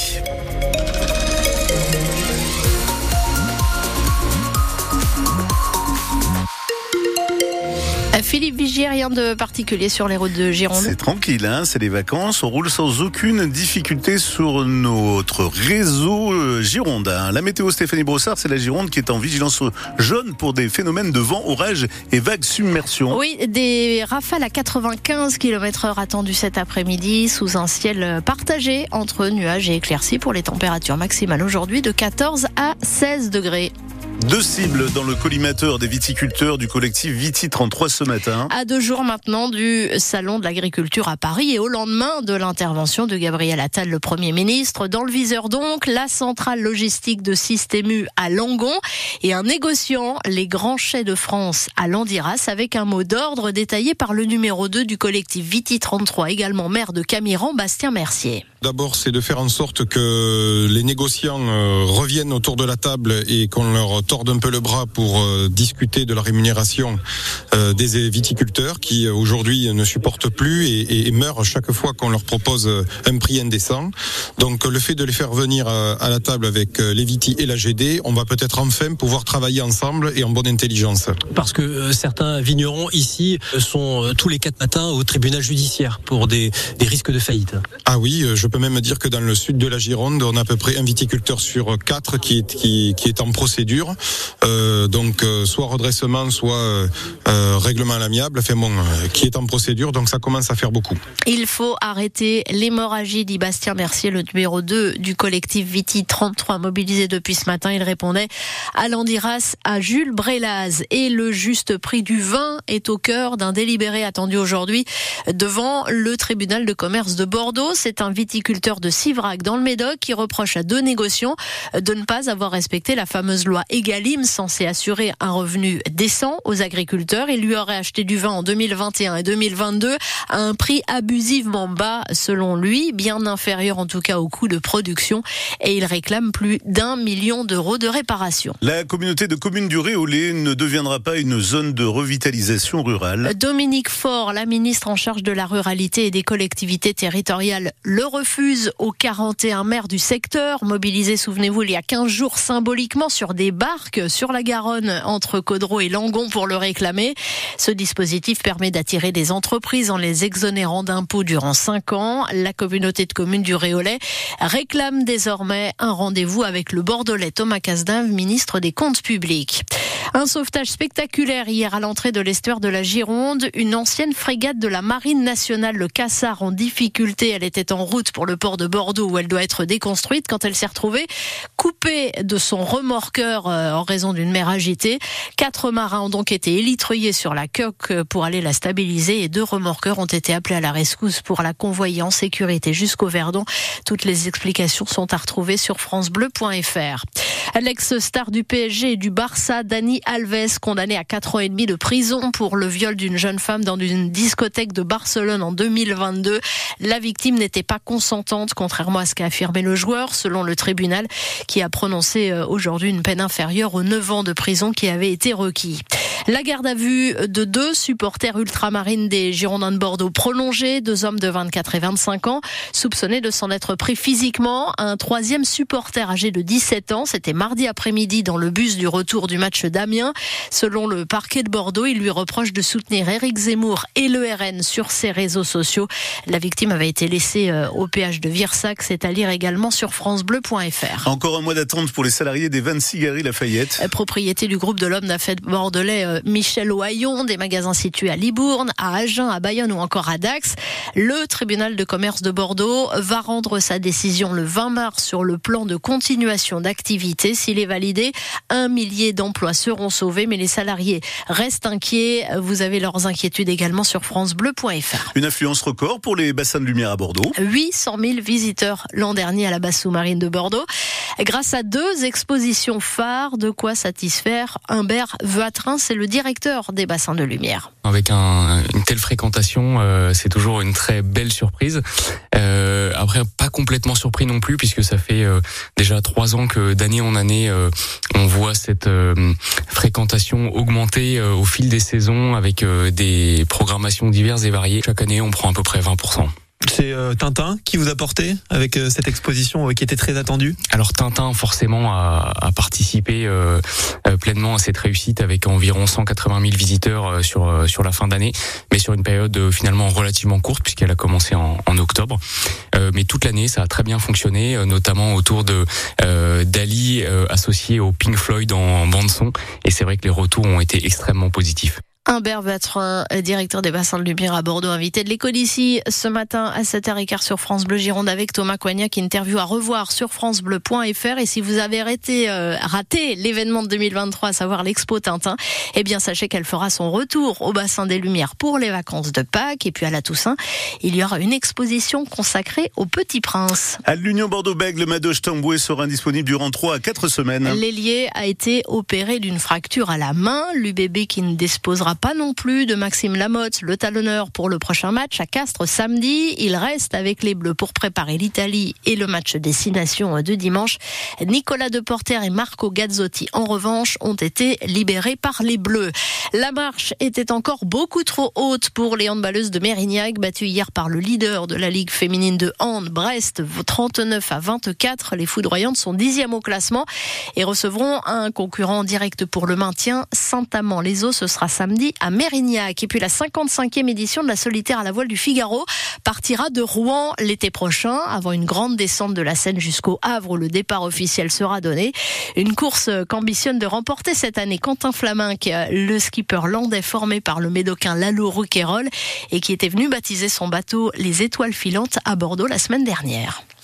wichtig. Philippe Vigier, rien de particulier sur les routes de Gironde. C'est tranquille, hein c'est les vacances. On roule sans aucune difficulté sur notre réseau euh, girondin. La météo Stéphanie Brossard, c'est la Gironde qui est en vigilance jaune pour des phénomènes de vent, orage et vagues submersion. Oui, des rafales à 95 km heure attendues cet après-midi sous un ciel partagé entre nuages et éclaircies pour les températures maximales aujourd'hui de 14 à 16 degrés. Deux cibles dans le collimateur des viticulteurs du collectif Viti 33 ce matin. À deux jours maintenant du salon de l'agriculture à Paris et au lendemain de l'intervention de Gabriel Attal, le Premier ministre. Dans le viseur donc, la centrale logistique de Systému à Langon et un négociant, les grands chais de France à Landiras avec un mot d'ordre détaillé par le numéro 2 du collectif Viti 33, également maire de Camiran, Bastien Mercier. D'abord, c'est de faire en sorte que les négociants euh, reviennent autour de la table et qu'on leur torde un peu le bras pour euh, discuter de la rémunération euh, des viticulteurs qui aujourd'hui ne supportent plus et, meurent chaque fois qu'on leur propose un prix indécent. Donc, le fait de les faire venir à la table avec les vitis et la GD, on va peut-être enfin pouvoir travailler ensemble et en bonne intelligence. Parce que certains vignerons ici sont tous les quatre matins au tribunal judiciaire pour des, des risques de faillite. Ah oui, je peux même dire que dans le sud de la Gironde, on a à peu près un viticulteur sur quatre qui est, qui, est en procédure. Euh, donc euh, soit redressement, soit euh, règlement à l'amiable, enfin qui est en procédure, donc ça commence à faire beaucoup. Il faut arrêter l'hémorragie, dit Bastien Mercier, le numéro 2 du collectif Viti 33 mobilisé depuis ce matin. Il répondait à Landiras, à Jules Brélaz. Et le juste prix du vin est au cœur d'un délibéré attendu aujourd'hui devant le tribunal de commerce de Bordeaux. C'est un viticulteur de Sivrac dans le Médoc qui reproche à deux négociants de ne pas avoir respecté la fameuse loi Egalim censée assurer un revenu décent aux agriculteurs. Il lui aurait acheté du vin en 2021 et 2022 à un prix abusivement bas selon lui, bien inférieur en tout cas au coût de production et il réclame plus d'un million d'euros de réparation. La communauté de communes du Réolé ne deviendra pas une zone de revitalisation rurale. Dominique Faure, la ministre en charge de la ruralité et des collectivités territoriales, le refuse aux 41 maires du secteur, mobilisés, souvenez-vous, il y a 15 jours symboliquement sur des barques sur la Garonne entre Caudreau et Langon pour le réclamer. Ce dispositif permet d'attirer des entreprises en les exonérant d'impôts durant 5 ans. La communauté de communes du Réolais réclame désormais un rendez-vous avec le Bordelais Thomas Casdin, ministre des Comptes publics. Un sauvetage spectaculaire hier à l'entrée de l'estuaire de la Gironde. Une ancienne frégate de la Marine nationale, le Cassard, en difficulté. Elle était en route pour le port de Bordeaux où elle doit être déconstruite quand elle s'est retrouvée coupée de son remorqueur euh, en raison d'une mer agitée. Quatre marins ont donc été élitreillés sur la coque pour aller la stabiliser et deux remorqueurs ont été appelés à la rescousse pour la convoyer en sécurité jusqu'au Verdon. Toutes les explications sont à retrouver sur francebleu.fr. L'ex-star du PSG et du Barça, Dani Alves, condamné à 4 ans et demi de prison pour le viol d'une jeune femme dans une discothèque de Barcelone en 2022. La victime n'était pas consentante, contrairement à ce qu'a affirmé le joueur, selon le tribunal, qui a prononcé euh, aujourd'hui une peine inférieure aux 9 ans de prison qui avait été requis. La garde à vue de deux supporters ultramarines des Girondins de Bordeaux prolongée, deux hommes de 24 et 25 ans, soupçonnés de s'en être pris physiquement. Un troisième supporter âgé de 17 ans, c'était mardi après-midi dans le bus du retour du match d'Amiens. Selon le parquet de Bordeaux, il lui reproche de soutenir Éric Zemmour et le RN sur ses réseaux sociaux. La victime avait été laissée euh, au péage de Virsac, c'est à lire également sur francebleu.fr. Encore un mois d'attente pour les salariés des 26 Galeries Lafayette. Euh, propriété du groupe de l'homme d'affaires bordelais Michel Ohaillon, des magasins situés à Libourne, à Agen, à Bayonne ou encore à Dax. Le tribunal de commerce de Bordeaux va rendre sa décision le 20 mars sur le plan de continuation d'activité. S'il est validé, un millier d'emplois seront sauvés, mais les salariés restent inquiets. Vous avez leurs inquiétudes également sur francebleu.fr. Une influence record pour les bassins de lumière à Bordeaux. 800 000 visiteurs l'an dernier à la base sous-marine de Bordeaux. Grâce à deux expositions phares, de quoi satisfaire Humbert Vatrin, c'est le directeur des bassins de lumière. Avec un, une telle fréquentation, euh, c'est toujours une très belle surprise. Euh, après, pas complètement surpris non plus, puisque ça fait euh, déjà trois ans que d'année en année, euh, on voit cette euh, fréquentation augmenter au fil des saisons avec des programmations diverses et variées. Chaque année, on prend à peu près 20%. C'est euh, Tintin qui vous a porté avec euh, cette exposition euh, qui était très attendue? Alors Tintin forcément a, a participé euh, pleinement à cette réussite avec environ 180 000 visiteurs sur sur la fin d'année, mais sur une période finalement relativement courte puisqu'elle a commencé en, en octobre. mais toute l'année ça a très bien fonctionné, notamment autour de d'Ali associé au Pink Floyd en bande son. Et c'est vrai que les retours ont été extrêmement positifs. Humbert Vatrin, directeur des bassins de lumière à Bordeaux, invité de l'école ici ce matin à 7h15 sur France Bleu Gironde avec Thomas Coignac, interview à revoir sur francebleu.fr. Et si vous avez arrêté, euh, raté l'événement de 2023, à savoir l'expo Tintin, eh bien sachez qu'elle fera son retour au bassin des Lumières pour les vacances de Pâques. Et puis à la Toussaint, il y aura une exposition consacrée au Petit Prince. À l'Union Bordeaux-Bègles, le Madoche Tamboué sera disponible durant 3 à 4 semaines. L'ailier a été opéré d'une fracture à la main. L'UBB qui ne disposera pas non plus de Maxime Lamotte, le talonneur pour le prochain match à Castres samedi. Il reste avec les Bleus pour préparer l'Italie et le match destination de dimanche. Nicolas Deporter et Marco Gazzotti, en revanche, ont été libérés par les Bleus. La marche était encore beaucoup trop haute pour les handballeuses de Mérignac, battues hier par le leader de la Ligue féminine de hand, Brest, 39 à 24. Les foudroyantes sont dixièmes au classement et recevront un concurrent direct pour le maintien, Saint-Amand-les-Eaux. Ce sera samedi à Mérignac. Et puis la 55e édition de la solitaire à la voile du Figaro partira de Rouen l'été prochain, avant une grande descente de la Seine jusqu'au Havre où le départ officiel sera donné. Une course qu'ambitionne de remporter cette année Quentin Flaminck, le skipper landais formé par le médocain Lalo Rouquayrol et qui était venu baptiser son bateau les Étoiles filantes à Bordeaux la semaine dernière.